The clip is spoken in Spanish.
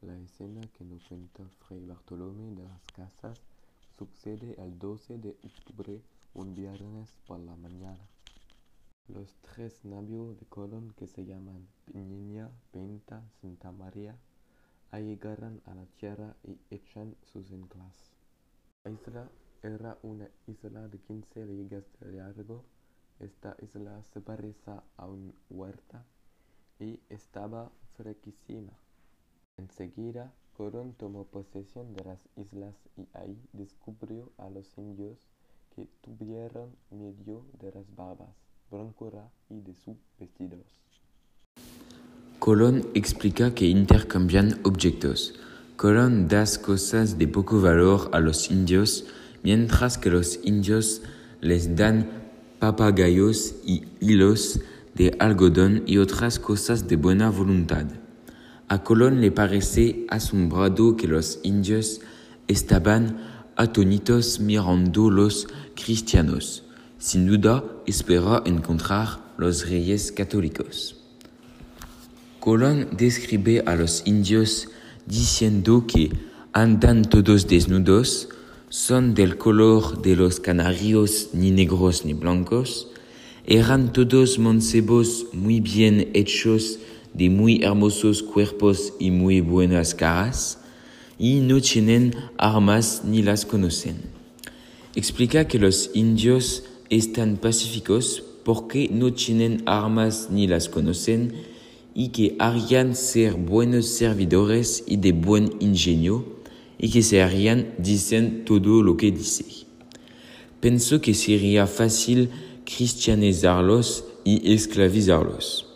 La escena que nos cuenta Fray Bartolomé de las Casas sucede el 12 de octubre, un viernes por la mañana. Los tres navios de Colón que se llaman Niña, Pinta, Santa María llegaron a la tierra y echan sus anclas. La isla era una isla de 15 leguas de largo. Esta isla se parecía a una huerta y estaba fresquísima. Enseguida, Colón tomó posesión de las islas y ahí descubrió a los indios que tuvieron miedo de las barbas, blancura y de sus vestidos. Colón explica que intercambian objetos. Colón da cosas de poco valor a los indios, mientras que los indios les dan papagayos y hilos de algodón y otras cosas de buena voluntad. A Colón le parece asombrado que los indios estaban atónitos mirando los cristianos. Sin duda, espera encontrar los reyes católicos. Colón describe a los indios diciendo que andan todos desnudos, son del color de los canarios, ni negros ni blancos, eran todos mancebos muy bien hechos, de muy hermosos cuerpos y muy buenas caras, y no tienen armas ni las conocen. Explica que los indios están pacíficos porque no tienen armas ni las conocen y que harían ser buenos servidores y de buen ingenio y que se harían dicen todo lo que dice. Pensó que sería fácil cristianizarlos y esclavizarlos.